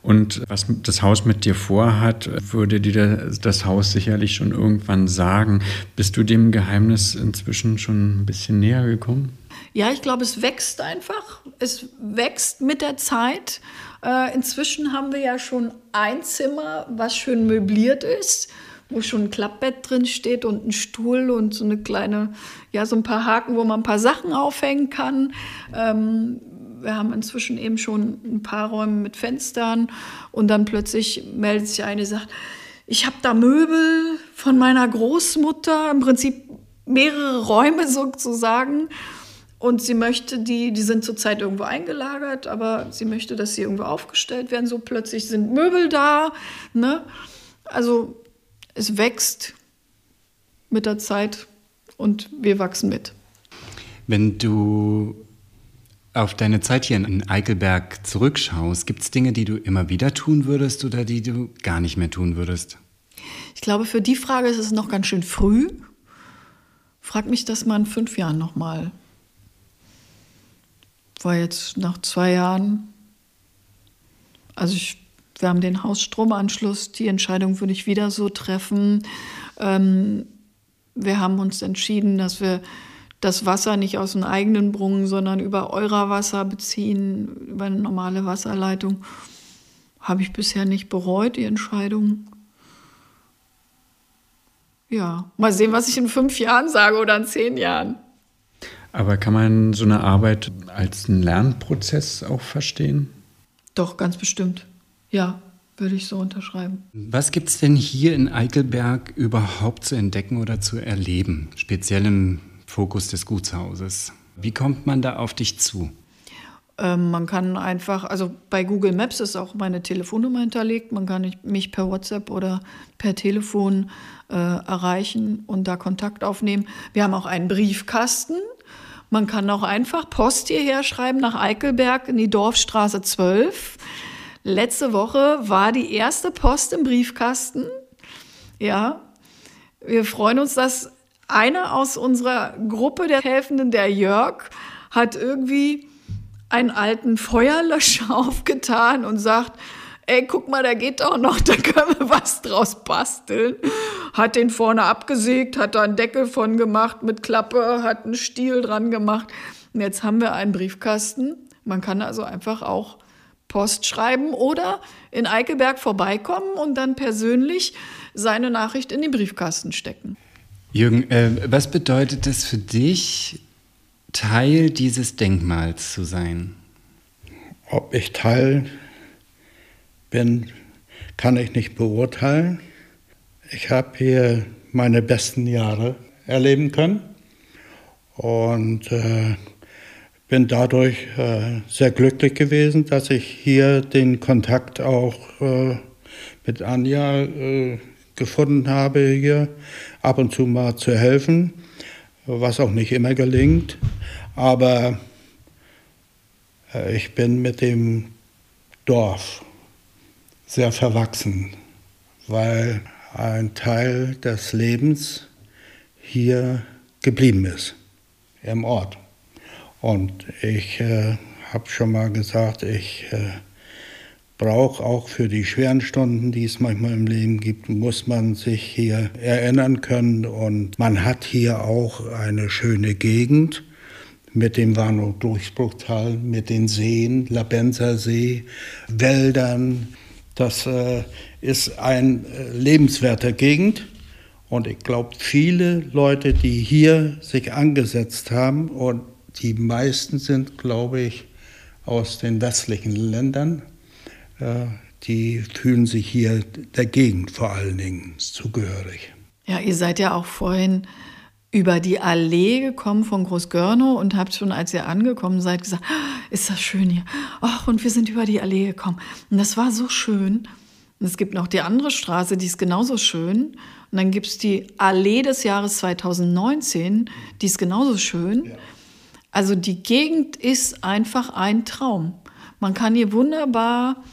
Und was das Haus mit dir vorhat, würde dir das Haus sicherlich schon irgendwann sagen. Bist du dem Geheimnis inzwischen schon ein bisschen näher gekommen? Ja, ich glaube, es wächst einfach. Es wächst mit der Zeit. Äh, inzwischen haben wir ja schon ein Zimmer, was schön möbliert ist, wo schon ein Klappbett drin steht und ein Stuhl und so eine kleine, ja, so ein paar Haken, wo man ein paar Sachen aufhängen kann. Ähm, wir haben inzwischen eben schon ein paar Räume mit Fenstern und dann plötzlich meldet sich eine, sagt, ich habe da Möbel von meiner Großmutter, im Prinzip mehrere Räume sozusagen. Und sie möchte die, die sind zurzeit irgendwo eingelagert, aber sie möchte, dass sie irgendwo aufgestellt werden. So plötzlich sind Möbel da. Ne? Also es wächst mit der Zeit und wir wachsen mit. Wenn du auf deine Zeit hier in Eichelberg zurückschaust, gibt es Dinge, die du immer wieder tun würdest oder die du gar nicht mehr tun würdest? Ich glaube, für die Frage ist es noch ganz schön früh. Frag mich das mal in fünf Jahren nochmal. War jetzt nach zwei Jahren. Also ich, wir haben den Hausstromanschluss. Die Entscheidung würde ich wieder so treffen. Ähm, wir haben uns entschieden, dass wir das Wasser nicht aus dem eigenen Brunnen, sondern über eurer Wasser beziehen, über eine normale Wasserleitung. Habe ich bisher nicht bereut, die Entscheidung. Ja, mal sehen, was ich in fünf Jahren sage oder in zehn Jahren. Aber kann man so eine Arbeit als einen Lernprozess auch verstehen? Doch, ganz bestimmt. Ja, würde ich so unterschreiben. Was gibt es denn hier in Eichelberg überhaupt zu entdecken oder zu erleben, speziell im Fokus des Gutshauses? Wie kommt man da auf dich zu? Ähm, man kann einfach, also bei Google Maps ist auch meine Telefonnummer hinterlegt. Man kann mich per WhatsApp oder per Telefon äh, erreichen und da Kontakt aufnehmen. Wir haben auch einen Briefkasten. Man kann auch einfach Post hierher schreiben nach Eichelberg in die Dorfstraße 12. Letzte Woche war die erste Post im Briefkasten. Ja, wir freuen uns, dass einer aus unserer Gruppe der Helfenden, der Jörg, hat irgendwie einen alten Feuerlöscher aufgetan und sagt, ey, guck mal, da geht doch noch, da können wir was draus basteln. Hat den vorne abgesägt, hat da einen Deckel von gemacht mit Klappe, hat einen Stiel dran gemacht. Und jetzt haben wir einen Briefkasten. Man kann also einfach auch Post schreiben oder in Eichelberg vorbeikommen und dann persönlich seine Nachricht in den Briefkasten stecken. Jürgen, äh, was bedeutet es für dich, Teil dieses Denkmals zu sein? Ob ich Teil bin, kann ich nicht beurteilen. Ich habe hier meine besten Jahre erleben können und äh, bin dadurch äh, sehr glücklich gewesen, dass ich hier den Kontakt auch äh, mit Anja äh, gefunden habe, hier ab und zu mal zu helfen, was auch nicht immer gelingt. Aber äh, ich bin mit dem Dorf sehr verwachsen, weil ein Teil des Lebens hier geblieben ist, im Ort. Und ich äh, habe schon mal gesagt, ich äh, brauche auch für die schweren Stunden, die es manchmal im Leben gibt, muss man sich hier erinnern können. Und man hat hier auch eine schöne Gegend mit dem Warnow-Durchbruchtal, mit den Seen, Labenzer See, Wäldern. Das äh, ist eine äh, lebenswerte Gegend. Und ich glaube, viele Leute, die hier sich angesetzt haben, und die meisten sind, glaube ich, aus den westlichen Ländern, die fühlen sich hier der Gegend vor allen Dingen zugehörig. Ja, ihr seid ja auch vorhin über die Allee gekommen von Großgörnow und habt schon, als ihr angekommen seid, gesagt, ah, ist das schön hier. Ach, und wir sind über die Allee gekommen. Und das war so schön. Und es gibt noch die andere Straße, die ist genauso schön. Und dann gibt es die Allee des Jahres 2019, die ist genauso schön. Ja. Also die Gegend ist einfach ein Traum. Man kann hier wunderbar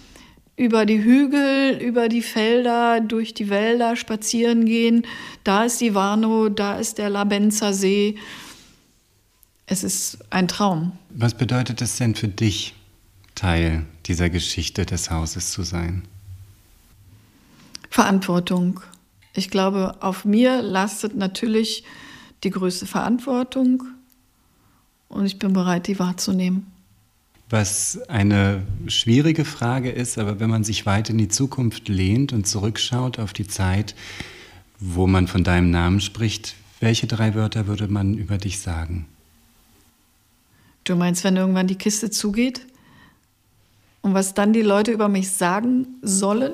über die Hügel, über die Felder, durch die Wälder spazieren gehen. Da ist die Warnow, da ist der Labenzer See. Es ist ein Traum. Was bedeutet es denn für dich, Teil dieser Geschichte des Hauses zu sein? Verantwortung. Ich glaube, auf mir lastet natürlich die größte Verantwortung und ich bin bereit, die wahrzunehmen was eine schwierige Frage ist, aber wenn man sich weit in die Zukunft lehnt und zurückschaut auf die Zeit, wo man von deinem Namen spricht, welche drei Wörter würde man über dich sagen? Du meinst, wenn irgendwann die Kiste zugeht? Und was dann die Leute über mich sagen sollen?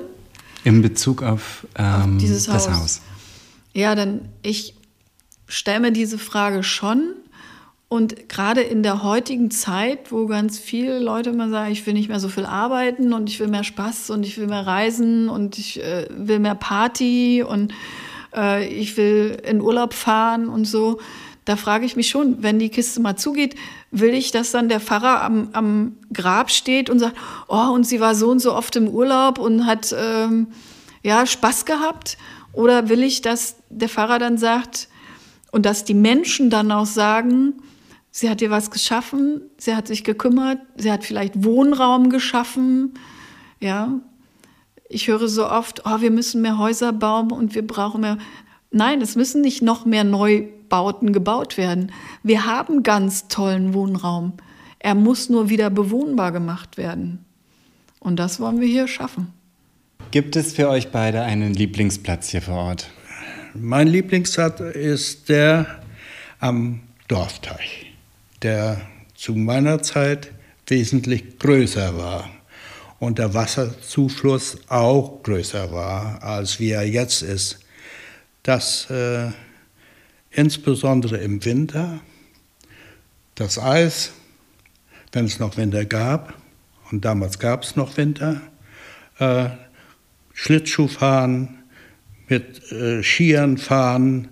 In Bezug auf, ähm, auf dieses Haus. das Haus. Ja, dann ich stelle mir diese Frage schon und gerade in der heutigen Zeit, wo ganz viele Leute immer sagen, ich will nicht mehr so viel arbeiten und ich will mehr Spaß und ich will mehr reisen und ich äh, will mehr Party und äh, ich will in Urlaub fahren und so, da frage ich mich schon, wenn die Kiste mal zugeht, will ich, dass dann der Pfarrer am, am Grab steht und sagt, oh, und sie war so und so oft im Urlaub und hat ähm, ja Spaß gehabt? Oder will ich, dass der Pfarrer dann sagt und dass die Menschen dann auch sagen, Sie hat dir was geschaffen, sie hat sich gekümmert, sie hat vielleicht Wohnraum geschaffen. Ja, ich höre so oft, oh, wir müssen mehr Häuser bauen und wir brauchen mehr. Nein, es müssen nicht noch mehr Neubauten gebaut werden. Wir haben ganz tollen Wohnraum. Er muss nur wieder bewohnbar gemacht werden. Und das wollen wir hier schaffen. Gibt es für euch beide einen Lieblingsplatz hier vor Ort? Mein Lieblingsplatz ist der am Dorfteich der zu meiner Zeit wesentlich größer war und der Wasserzufluss auch größer war, als wie er jetzt ist. Dass äh, insbesondere im Winter das Eis, wenn es noch Winter gab, und damals gab es noch Winter, äh, Schlittschuhfahren, mit äh, Skiern fahren.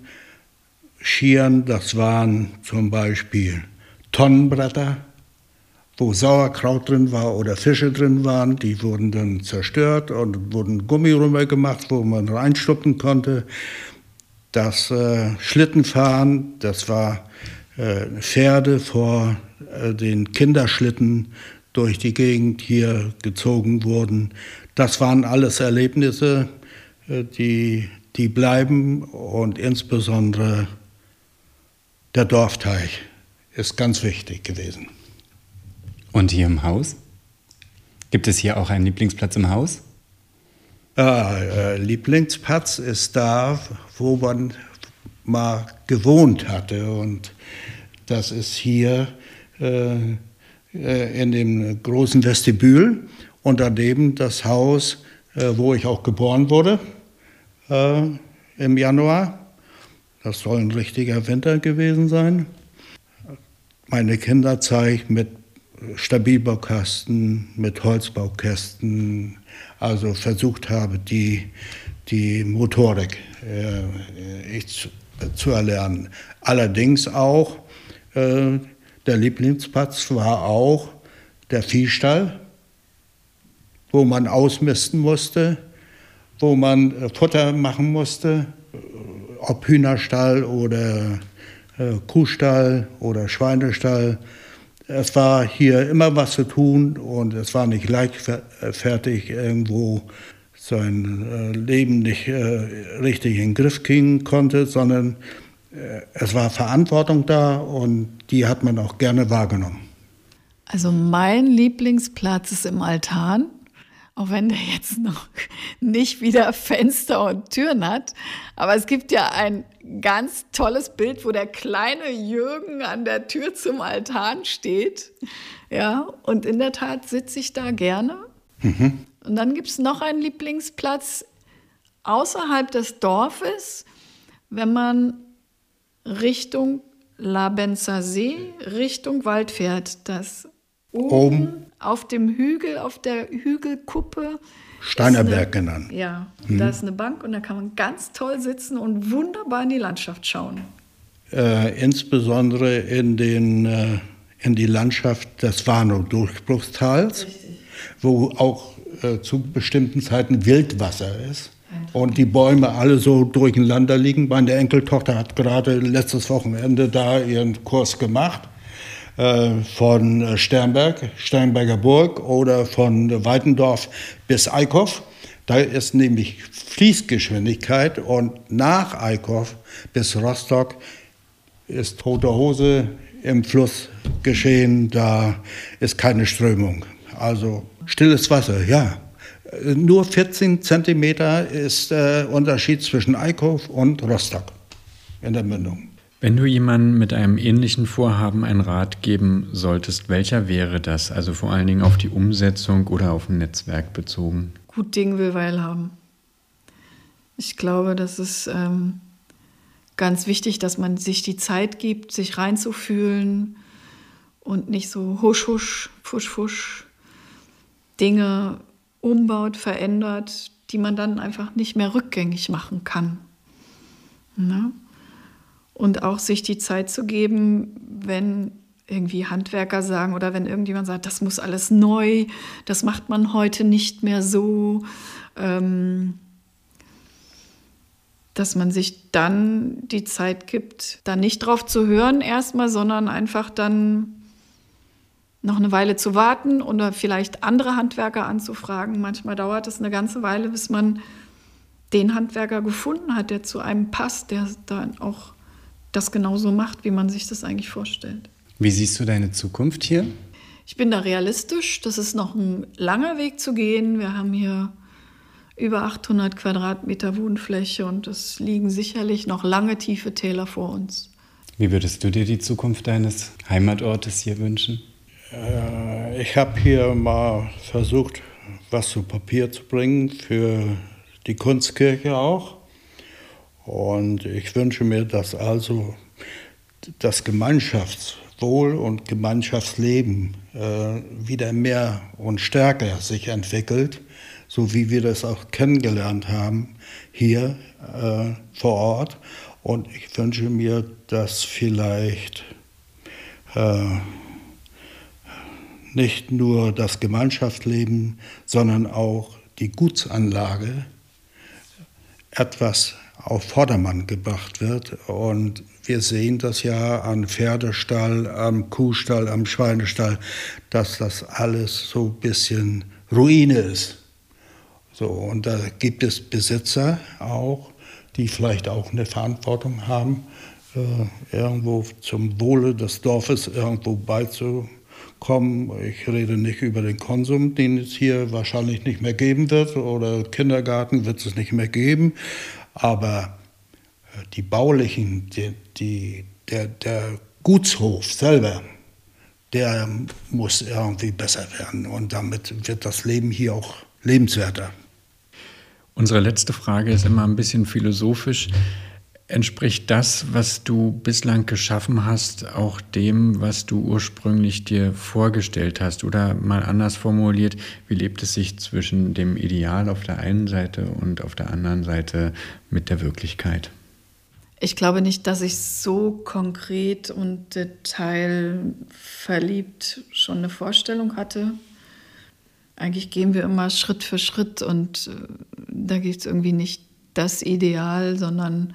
Skiern, das waren zum Beispiel Tonnenbretter, wo Sauerkraut drin war oder Fische drin waren. Die wurden dann zerstört und wurden Gummirümmel gemacht, wo man reinstuppen konnte. Das äh, Schlittenfahren, das war äh, Pferde vor äh, den Kinderschlitten durch die Gegend hier gezogen wurden. Das waren alles Erlebnisse, äh, die, die bleiben und insbesondere der Dorfteich ist ganz wichtig gewesen. Und hier im Haus? Gibt es hier auch einen Lieblingsplatz im Haus? Äh, Lieblingsplatz ist da, wo man mal gewohnt hatte. Und das ist hier äh, äh in dem großen Vestibül und daneben das Haus, äh, wo ich auch geboren wurde äh, im Januar. Das soll ein richtiger Winter gewesen sein meine Kinderzeit mit Stabilbaukasten, mit Holzbaukästen, also versucht habe, die, die Motorik äh, zu, zu, erlernen. Allerdings auch, äh, der Lieblingsplatz war auch der Viehstall, wo man ausmisten musste, wo man äh, Futter machen musste, ob Hühnerstall oder äh, Kuhstall oder Schweinestall. Es war hier immer was zu tun und es war nicht leichtfertig, irgendwo sein äh, Leben nicht äh, richtig in den Griff kriegen konnte, sondern es war Verantwortung da und die hat man auch gerne wahrgenommen. Also mein Lieblingsplatz ist im Altan, auch wenn der jetzt noch nicht wieder Fenster und Türen hat. Aber es gibt ja ein ganz tolles Bild, wo der kleine Jürgen an der Tür zum Altan steht. Ja, und in der Tat sitze ich da gerne. Mhm. Und dann gibt es noch einen Lieblingsplatz außerhalb des Dorfes, wenn man Richtung Labenzer See, Richtung Wald fährt. Das oben, oben auf dem Hügel, auf der Hügelkuppe. Steinerberg eine, genannt. Ja, mhm. da ist eine Bank und da kann man ganz toll sitzen und wunderbar in die Landschaft schauen. Äh, insbesondere in, den, äh, in die Landschaft des Warnow-Durchbruchstals, wo auch äh, zu bestimmten Zeiten Wildwasser ist und die Bäume alle so durcheinander liegen. Meine Enkeltochter hat gerade letztes Wochenende da ihren Kurs gemacht von Sternberg, Sternberger Burg oder von Weitendorf bis Eickhoff. Da ist nämlich Fließgeschwindigkeit und nach Eickhoff bis Rostock ist tote Hose im Fluss geschehen, da ist keine Strömung. Also stilles Wasser, ja. Nur 14 Zentimeter ist der Unterschied zwischen Eickhoff und Rostock in der Mündung. Wenn du jemandem mit einem ähnlichen Vorhaben einen Rat geben solltest, welcher wäre das? Also vor allen Dingen auf die Umsetzung oder auf ein Netzwerk bezogen? Gut Ding will Weil haben. Ich glaube, das ist ähm, ganz wichtig, dass man sich die Zeit gibt, sich reinzufühlen und nicht so husch, husch, fusch, fusch Dinge umbaut, verändert, die man dann einfach nicht mehr rückgängig machen kann. Ne? Und auch sich die Zeit zu geben, wenn irgendwie Handwerker sagen oder wenn irgendjemand sagt, das muss alles neu, das macht man heute nicht mehr so, ähm, dass man sich dann die Zeit gibt, da nicht drauf zu hören erstmal, sondern einfach dann noch eine Weile zu warten oder vielleicht andere Handwerker anzufragen. Manchmal dauert es eine ganze Weile, bis man den Handwerker gefunden hat, der zu einem passt, der dann auch das genauso macht, wie man sich das eigentlich vorstellt. Wie siehst du deine Zukunft hier? Ich bin da realistisch. Das ist noch ein langer Weg zu gehen. Wir haben hier über 800 Quadratmeter Wohnfläche und es liegen sicherlich noch lange tiefe Täler vor uns. Wie würdest du dir die Zukunft deines Heimatortes hier wünschen? Äh, ich habe hier mal versucht, was zu Papier zu bringen für die Kunstkirche auch. Und ich wünsche mir, dass also das Gemeinschaftswohl und Gemeinschaftsleben äh, wieder mehr und stärker sich entwickelt, so wie wir das auch kennengelernt haben hier äh, vor Ort. Und ich wünsche mir, dass vielleicht äh, nicht nur das Gemeinschaftsleben, sondern auch die Gutsanlage etwas auf Vordermann gebracht wird. Und wir sehen das ja am Pferdestall, am Kuhstall, am Schweinestall, dass das alles so ein bisschen Ruine ist. So, und da gibt es Besitzer auch, die vielleicht auch eine Verantwortung haben, äh, irgendwo zum Wohle des Dorfes irgendwo beizukommen. Ich rede nicht über den Konsum, den es hier wahrscheinlich nicht mehr geben wird, oder Kindergarten wird es nicht mehr geben. Aber äh, die baulichen, die, die, der, der Gutshof selber, der muss irgendwie besser werden. Und damit wird das Leben hier auch lebenswerter. Unsere letzte Frage ist immer ein bisschen philosophisch. Entspricht das, was du bislang geschaffen hast, auch dem, was du ursprünglich dir vorgestellt hast? Oder mal anders formuliert, wie lebt es sich zwischen dem Ideal auf der einen Seite und auf der anderen Seite mit der Wirklichkeit? Ich glaube nicht, dass ich so konkret und detailverliebt schon eine Vorstellung hatte. Eigentlich gehen wir immer Schritt für Schritt und äh, da gibt es irgendwie nicht das Ideal, sondern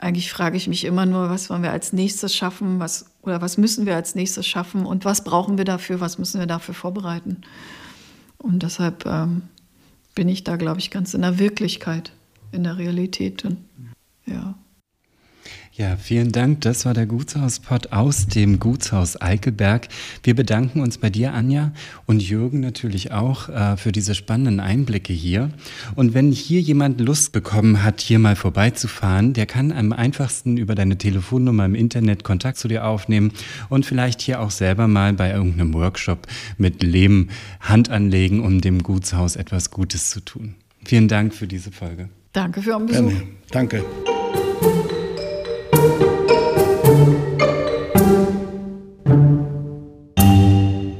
eigentlich frage ich mich immer nur, was wollen wir als nächstes schaffen, was oder was müssen wir als nächstes schaffen und was brauchen wir dafür, was müssen wir dafür vorbereiten. Und deshalb ähm, bin ich da, glaube ich, ganz in der Wirklichkeit, in der Realität. Und, ja. Ja, vielen Dank. Das war der Gutshauspot aus dem Gutshaus Eickelberg. Wir bedanken uns bei dir, Anja, und Jürgen natürlich auch äh, für diese spannenden Einblicke hier. Und wenn hier jemand Lust bekommen hat, hier mal vorbeizufahren, der kann am einfachsten über deine Telefonnummer im Internet Kontakt zu dir aufnehmen und vielleicht hier auch selber mal bei irgendeinem Workshop mit Lehm Hand anlegen, um dem Gutshaus etwas Gutes zu tun. Vielen Dank für diese Folge. Danke für euren Besuch. Gerne. Danke.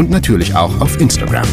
und natürlich auch auf Instagram.